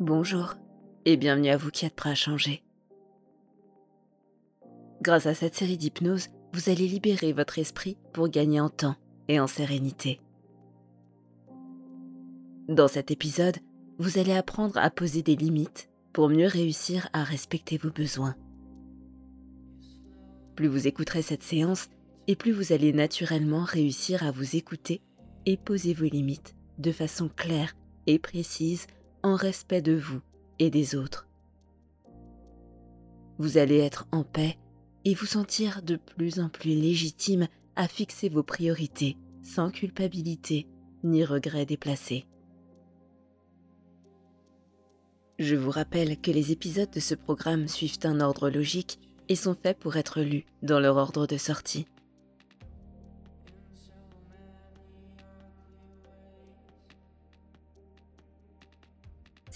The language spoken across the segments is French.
Bonjour et bienvenue à vous qui êtes prêts à changer. Grâce à cette série d'hypnose, vous allez libérer votre esprit pour gagner en temps et en sérénité. Dans cet épisode, vous allez apprendre à poser des limites pour mieux réussir à respecter vos besoins. Plus vous écouterez cette séance, et plus vous allez naturellement réussir à vous écouter et poser vos limites de façon claire et précise en respect de vous et des autres. Vous allez être en paix et vous sentir de plus en plus légitime à fixer vos priorités sans culpabilité ni regret déplacés. Je vous rappelle que les épisodes de ce programme suivent un ordre logique et sont faits pour être lus dans leur ordre de sortie.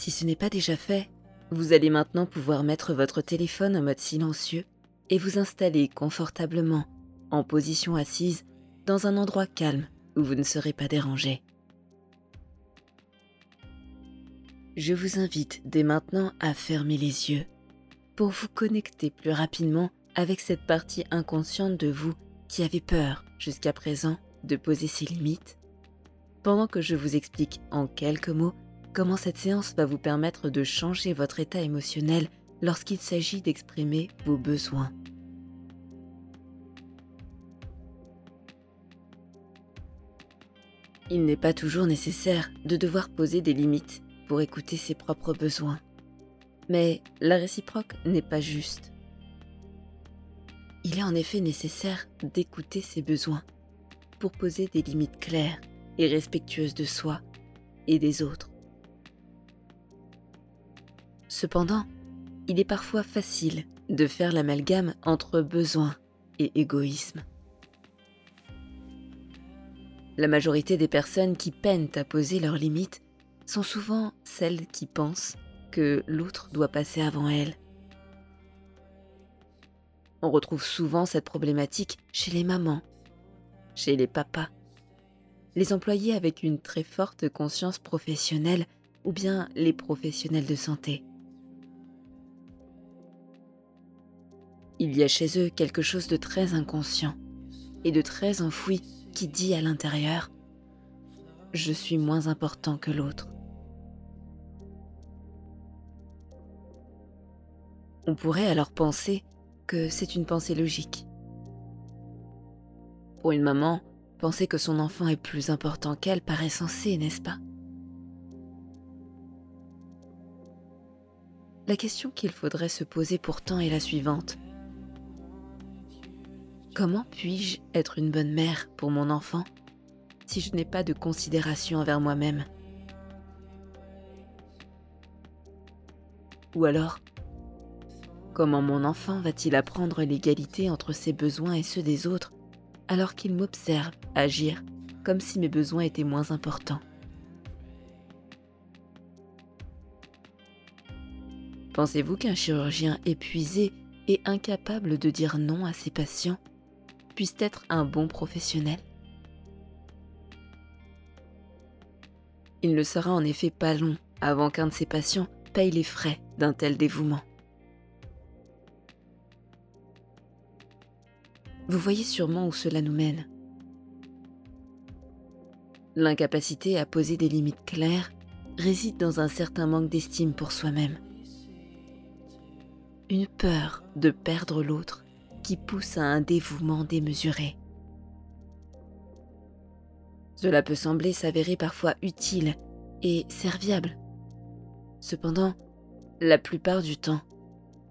Si ce n'est pas déjà fait, vous allez maintenant pouvoir mettre votre téléphone en mode silencieux et vous installer confortablement, en position assise, dans un endroit calme où vous ne serez pas dérangé. Je vous invite dès maintenant à fermer les yeux pour vous connecter plus rapidement avec cette partie inconsciente de vous qui avait peur jusqu'à présent de poser ses limites, pendant que je vous explique en quelques mots comment cette séance va vous permettre de changer votre état émotionnel lorsqu'il s'agit d'exprimer vos besoins? Il n'est pas toujours nécessaire de devoir poser des limites pour écouter ses propres besoins. Mais la réciproque n'est pas juste. Il est en effet nécessaire d'écouter ses besoins pour poser des limites claires et respectueuses de soi et des autres. Cependant, il est parfois facile de faire l'amalgame entre besoin et égoïsme. La majorité des personnes qui peinent à poser leurs limites sont souvent celles qui pensent que l'autre doit passer avant elles. On retrouve souvent cette problématique chez les mamans, chez les papas, les employés avec une très forte conscience professionnelle ou bien les professionnels de santé. Il y a chez eux quelque chose de très inconscient et de très enfoui qui dit à l'intérieur ⁇ Je suis moins important que l'autre ⁇ On pourrait alors penser que c'est une pensée logique. Pour une maman, penser que son enfant est plus important qu'elle paraît sensé, n'est-ce pas? La question qu'il faudrait se poser pourtant est la suivante. Comment puis-je être une bonne mère pour mon enfant si je n'ai pas de considération envers moi-même? Ou alors, comment mon enfant va-t-il apprendre l'égalité entre ses besoins et ceux des autres alors qu'il m'observe agir comme si mes besoins étaient moins importants? Pensez-vous qu'un chirurgien épuisé et incapable de dire non à ses patients être un bon professionnel. Il ne sera en effet pas long avant qu'un de ses patients paye les frais d'un tel dévouement. Vous voyez sûrement où cela nous mène. L'incapacité à poser des limites claires réside dans un certain manque d'estime pour soi-même. Une peur de perdre l'autre qui pousse à un dévouement démesuré. Cela peut sembler s'avérer parfois utile et serviable. Cependant, la plupart du temps,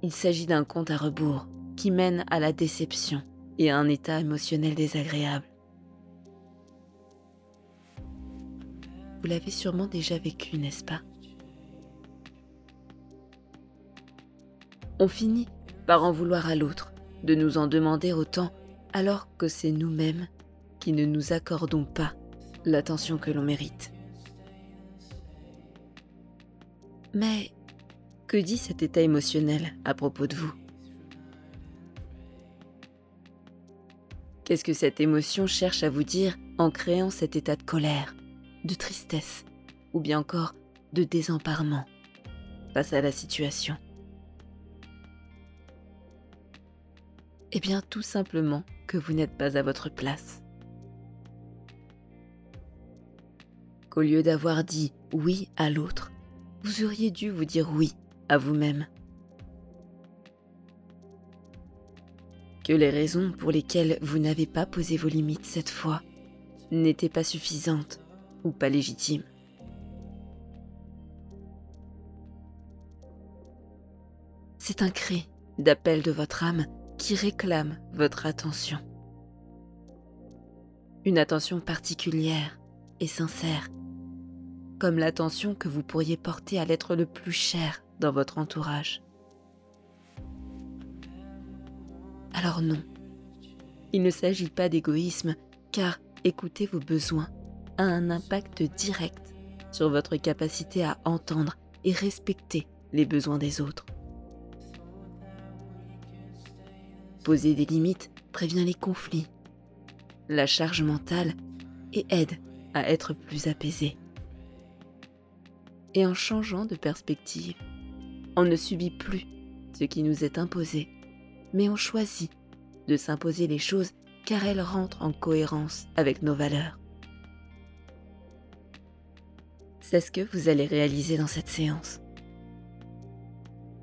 il s'agit d'un compte à rebours qui mène à la déception et à un état émotionnel désagréable. Vous l'avez sûrement déjà vécu, n'est-ce pas? On finit par en vouloir à l'autre de nous en demander autant alors que c'est nous-mêmes qui ne nous accordons pas l'attention que l'on mérite. Mais que dit cet état émotionnel à propos de vous? Qu'est-ce que cette émotion cherche à vous dire en créant cet état de colère, de tristesse ou bien encore de désemparement face à la situation? Eh bien tout simplement que vous n'êtes pas à votre place. Qu'au lieu d'avoir dit oui à l'autre, vous auriez dû vous dire oui à vous-même. Que les raisons pour lesquelles vous n'avez pas posé vos limites cette fois n'étaient pas suffisantes ou pas légitimes. C'est un cri d'appel de votre âme qui réclame votre attention. Une attention particulière et sincère, comme l'attention que vous pourriez porter à l'être le plus cher dans votre entourage. Alors non, il ne s'agit pas d'égoïsme, car écouter vos besoins a un impact direct sur votre capacité à entendre et respecter les besoins des autres. Poser des limites prévient les conflits, la charge mentale et aide à être plus apaisé. Et en changeant de perspective, on ne subit plus ce qui nous est imposé, mais on choisit de s'imposer les choses car elles rentrent en cohérence avec nos valeurs. C'est ce que vous allez réaliser dans cette séance.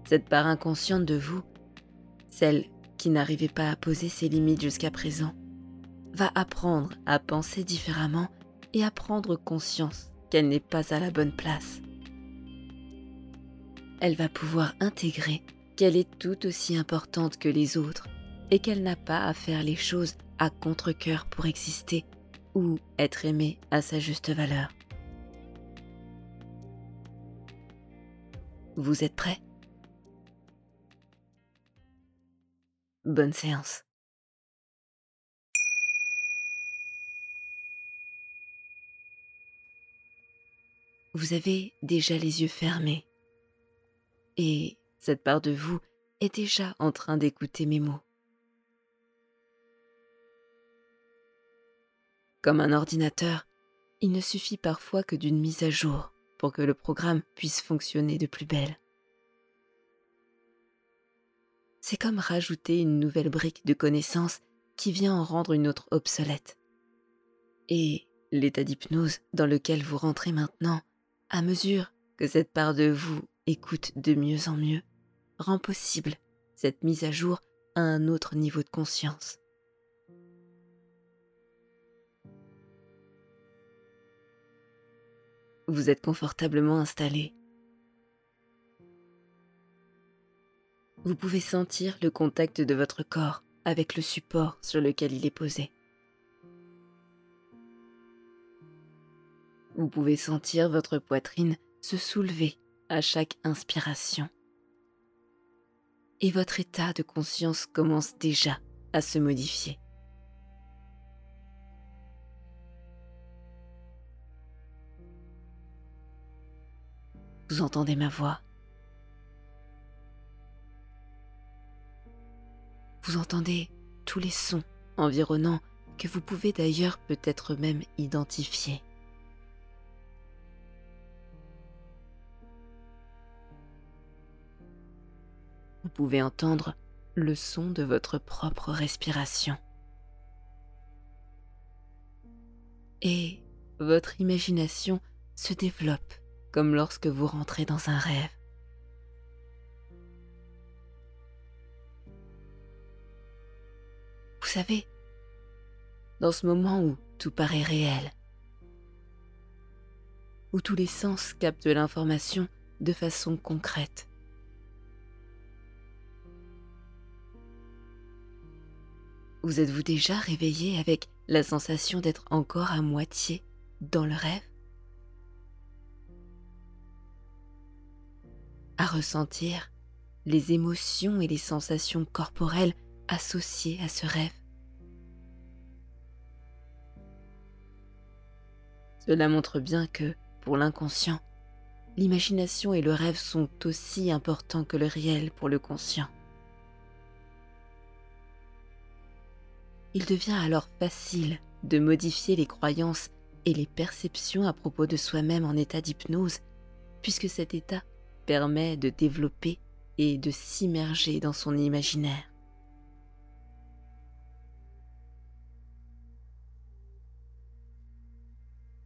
Cette part inconsciente de vous, celle qui n'arrivait pas à poser ses limites jusqu'à présent, va apprendre à penser différemment et à prendre conscience qu'elle n'est pas à la bonne place. Elle va pouvoir intégrer qu'elle est tout aussi importante que les autres et qu'elle n'a pas à faire les choses à contre-coeur pour exister ou être aimée à sa juste valeur. Vous êtes prêts? Bonne séance. Vous avez déjà les yeux fermés et cette part de vous est déjà en train d'écouter mes mots. Comme un ordinateur, il ne suffit parfois que d'une mise à jour pour que le programme puisse fonctionner de plus belle. C'est comme rajouter une nouvelle brique de connaissance qui vient en rendre une autre obsolète. Et l'état d'hypnose dans lequel vous rentrez maintenant, à mesure que cette part de vous écoute de mieux en mieux, rend possible cette mise à jour à un autre niveau de conscience. Vous êtes confortablement installé vous pouvez sentir le contact de votre corps avec le support sur lequel il est posé. Vous pouvez sentir votre poitrine se soulever à chaque inspiration. Et votre état de conscience commence déjà à se modifier. Vous entendez ma voix Entendez tous les sons environnants que vous pouvez d'ailleurs peut-être même identifier. Vous pouvez entendre le son de votre propre respiration. Et votre imagination se développe comme lorsque vous rentrez dans un rêve. Vous savez, dans ce moment où tout paraît réel, où tous les sens captent l'information de façon concrète. Vous êtes-vous déjà réveillé avec la sensation d'être encore à moitié dans le rêve? À ressentir les émotions et les sensations corporelles associées à ce rêve Cela montre bien que, pour l'inconscient, l'imagination et le rêve sont aussi importants que le réel pour le conscient. Il devient alors facile de modifier les croyances et les perceptions à propos de soi-même en état d'hypnose, puisque cet état permet de développer et de s'immerger dans son imaginaire.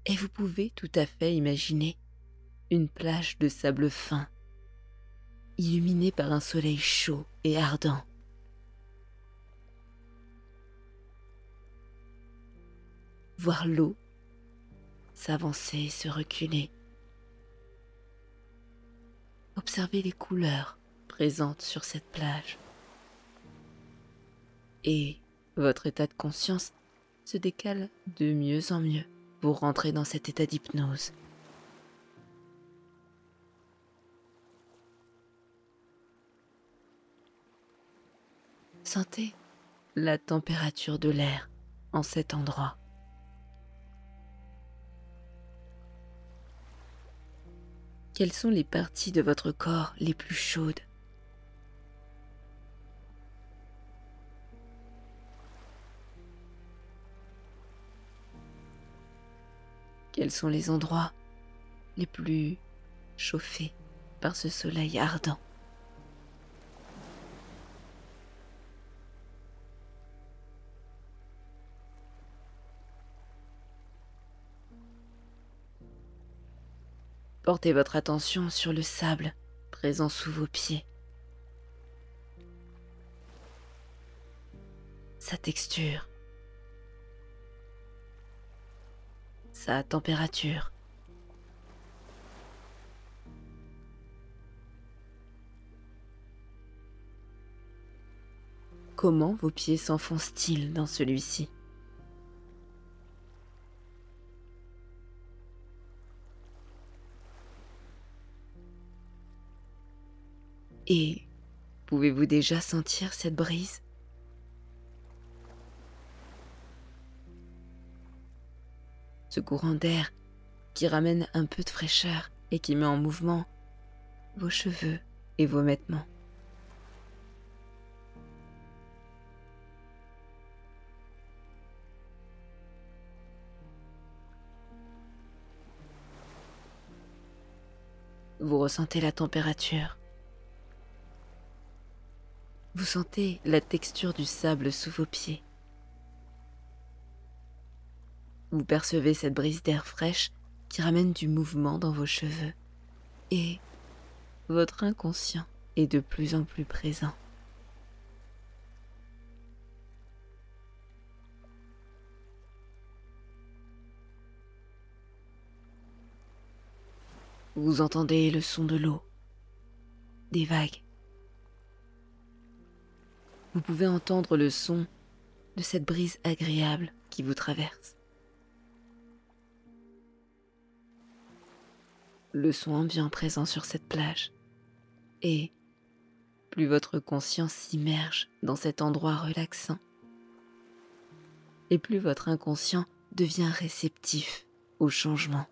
Et vous pouvez tout à fait imaginer une plage de sable fin, illuminée par un soleil chaud et ardent. Voir l'eau s'avancer et se reculer. Observez les couleurs présentes sur cette plage. Et votre état de conscience se décale de mieux en mieux pour rentrer dans cet état d'hypnose. Sentez la température de l'air en cet endroit. Quelles sont les parties de votre corps les plus chaudes Quels sont les endroits les plus chauffés par ce soleil ardent Portez votre attention sur le sable présent sous vos pieds. Sa texture. Sa température. Comment vos pieds s'enfoncent-ils dans celui-ci? Et pouvez-vous déjà sentir cette brise? Ce courant d'air qui ramène un peu de fraîcheur et qui met en mouvement vos cheveux et vos vêtements. Vous ressentez la température vous sentez la texture du sable sous vos pieds. Vous percevez cette brise d'air fraîche qui ramène du mouvement dans vos cheveux. Et votre inconscient est de plus en plus présent. Vous entendez le son de l'eau, des vagues vous pouvez entendre le son de cette brise agréable qui vous traverse. Le son ambiant présent sur cette plage. Et plus votre conscience s'immerge dans cet endroit relaxant, et plus votre inconscient devient réceptif au changement.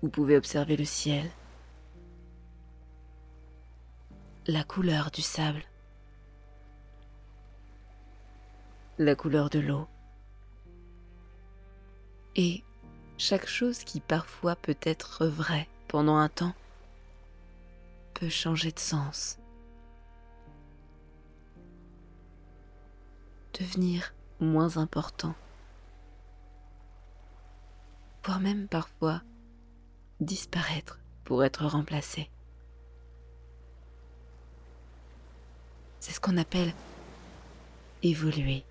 Vous pouvez observer le ciel, la couleur du sable, la couleur de l'eau et chaque chose qui parfois peut être vraie pendant un temps peut changer de sens, devenir moins important, voire même parfois disparaître pour être remplacé. C'est ce qu'on appelle évoluer.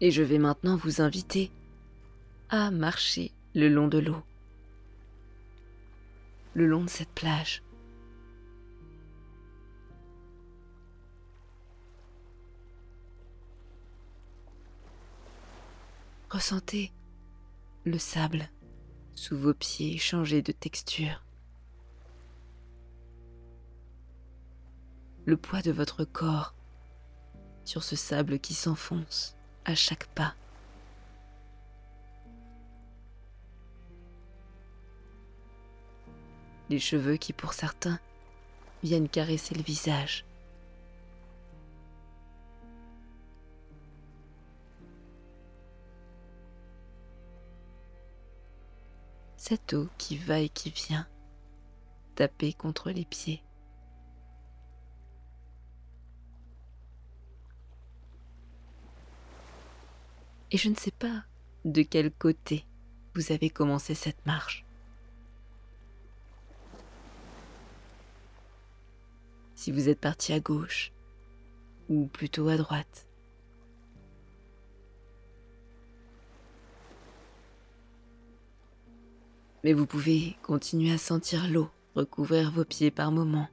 Et je vais maintenant vous inviter à marcher le long de l'eau, le long de cette plage. Ressentez le sable sous vos pieds changer de texture. Le poids de votre corps sur ce sable qui s'enfonce chaque pas. les cheveux qui pour certains viennent caresser le visage. Cette eau qui va et qui vient, taper contre les pieds. Et je ne sais pas de quel côté vous avez commencé cette marche. Si vous êtes parti à gauche ou plutôt à droite. Mais vous pouvez continuer à sentir l'eau recouvrir vos pieds par moments.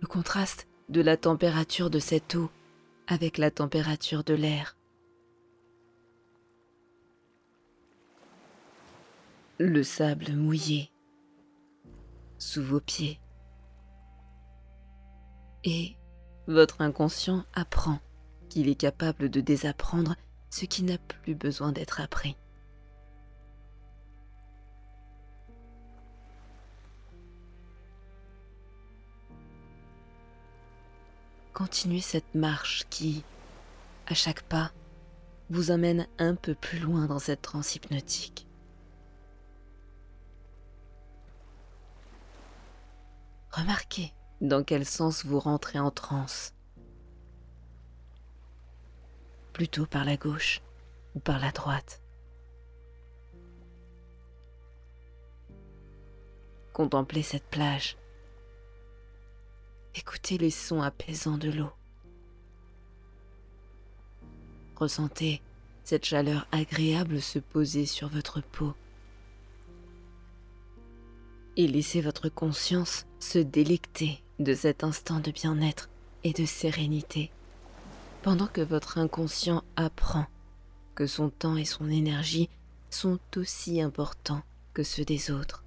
Le contraste de la température de cette eau avec la température de l'air. Le sable mouillé sous vos pieds. Et votre inconscient apprend qu'il est capable de désapprendre ce qui n'a plus besoin d'être appris. Continuez cette marche qui, à chaque pas, vous emmène un peu plus loin dans cette transe hypnotique. Remarquez dans quel sens vous rentrez en transe. Plutôt par la gauche ou par la droite. Contemplez cette plage Écoutez les sons apaisants de l'eau. Ressentez cette chaleur agréable se poser sur votre peau. Et laissez votre conscience se délecter de cet instant de bien-être et de sérénité, pendant que votre inconscient apprend que son temps et son énergie sont aussi importants que ceux des autres.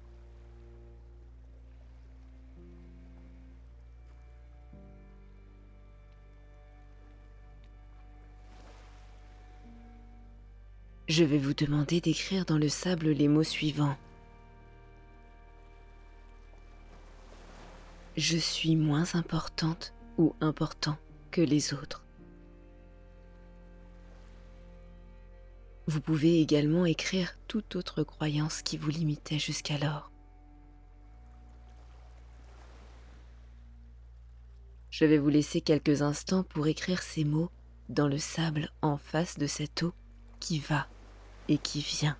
Je vais vous demander d'écrire dans le sable les mots suivants. Je suis moins importante ou important que les autres. Vous pouvez également écrire toute autre croyance qui vous limitait jusqu'alors. Je vais vous laisser quelques instants pour écrire ces mots dans le sable en face de cette eau qui va et qui vient.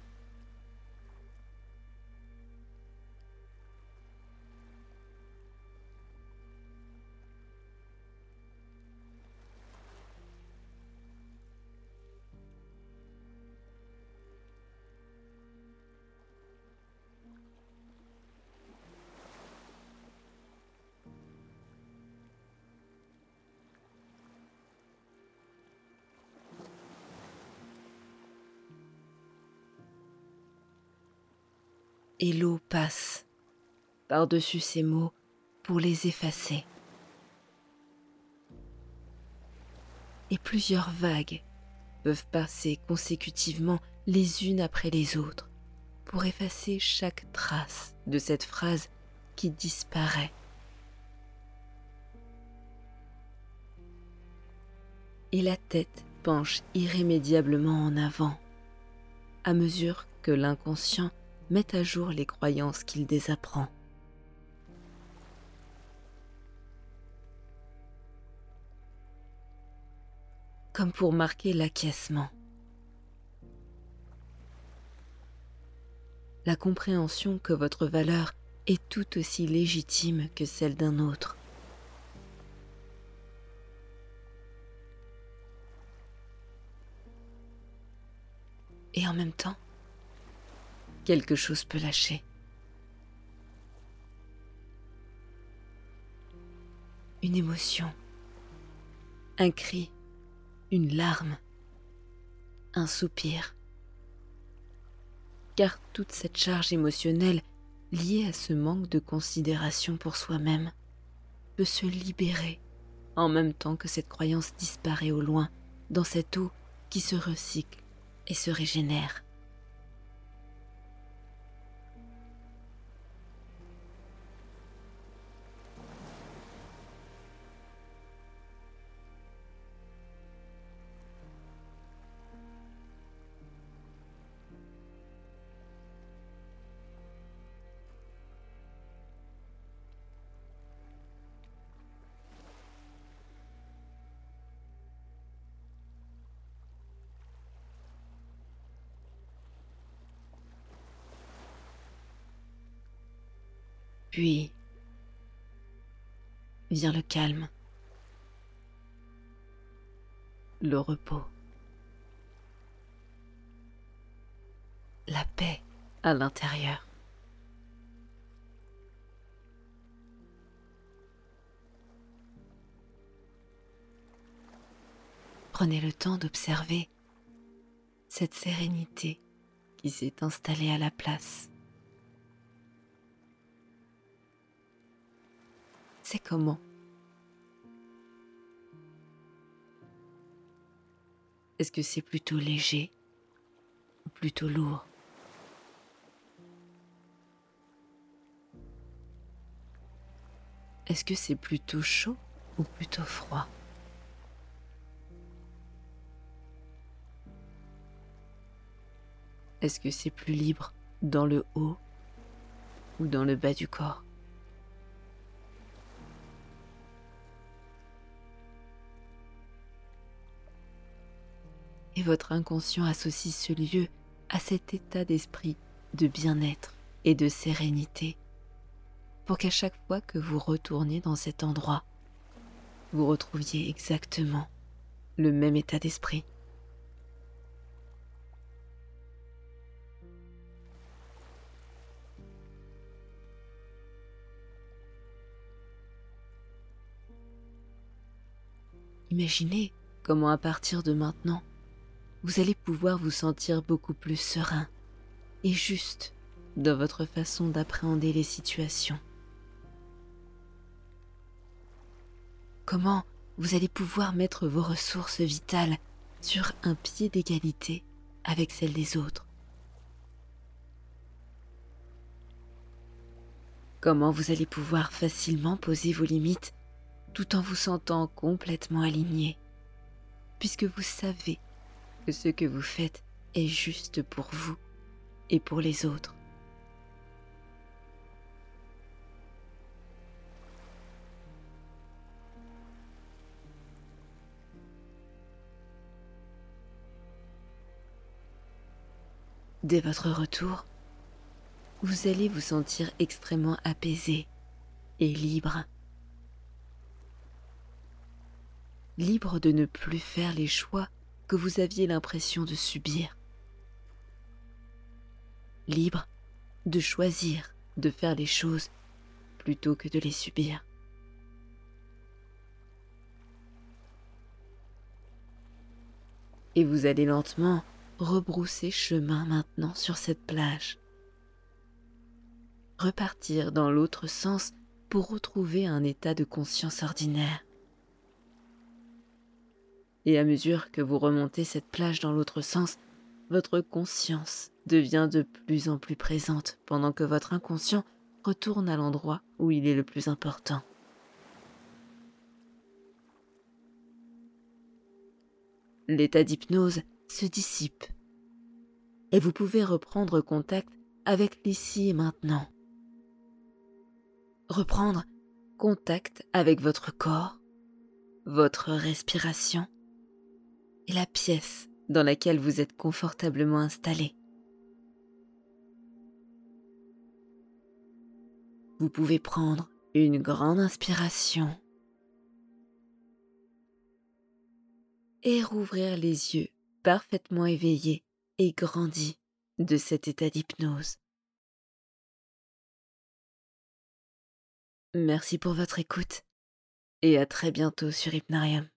Et l'eau passe par-dessus ces mots pour les effacer. Et plusieurs vagues peuvent passer consécutivement les unes après les autres pour effacer chaque trace de cette phrase qui disparaît. Et la tête penche irrémédiablement en avant à mesure que l'inconscient met à jour les croyances qu'il désapprend. Comme pour marquer l'acquiescement. La compréhension que votre valeur est tout aussi légitime que celle d'un autre. Et en même temps, quelque chose peut lâcher. Une émotion, un cri, une larme, un soupir. Car toute cette charge émotionnelle liée à ce manque de considération pour soi-même peut se libérer en même temps que cette croyance disparaît au loin dans cette eau qui se recycle et se régénère. Puis vient le calme, le repos, la paix à l'intérieur. Prenez le temps d'observer cette sérénité qui s'est installée à la place. C'est comment? Est-ce que c'est plutôt léger ou plutôt lourd? Est-ce que c'est plutôt chaud ou plutôt froid? Est-ce que c'est plus libre dans le haut ou dans le bas du corps? Et votre inconscient associe ce lieu à cet état d'esprit de bien-être et de sérénité pour qu'à chaque fois que vous retourniez dans cet endroit, vous retrouviez exactement le même état d'esprit. Imaginez comment à partir de maintenant, vous allez pouvoir vous sentir beaucoup plus serein et juste dans votre façon d'appréhender les situations. Comment vous allez pouvoir mettre vos ressources vitales sur un pied d'égalité avec celles des autres? Comment vous allez pouvoir facilement poser vos limites tout en vous sentant complètement aligné, puisque vous savez que ce que vous faites est juste pour vous et pour les autres. Dès votre retour, vous allez vous sentir extrêmement apaisé et libre libre de ne plus faire les choix que vous aviez l'impression de subir. Libre de choisir de faire les choses plutôt que de les subir. Et vous allez lentement rebrousser chemin maintenant sur cette plage. Repartir dans l'autre sens pour retrouver un état de conscience ordinaire et à mesure que vous remontez cette plage dans l'autre sens, votre conscience devient de plus en plus présente pendant que votre inconscient retourne à l'endroit où il est le plus important. L'état d'hypnose se dissipe et vous pouvez reprendre contact avec l'ici et maintenant. Reprendre contact avec votre corps, votre respiration, et la pièce dans laquelle vous êtes confortablement installé. Vous pouvez prendre une grande inspiration et rouvrir les yeux parfaitement éveillés et grandis de cet état d'hypnose. Merci pour votre écoute et à très bientôt sur Hypnarium.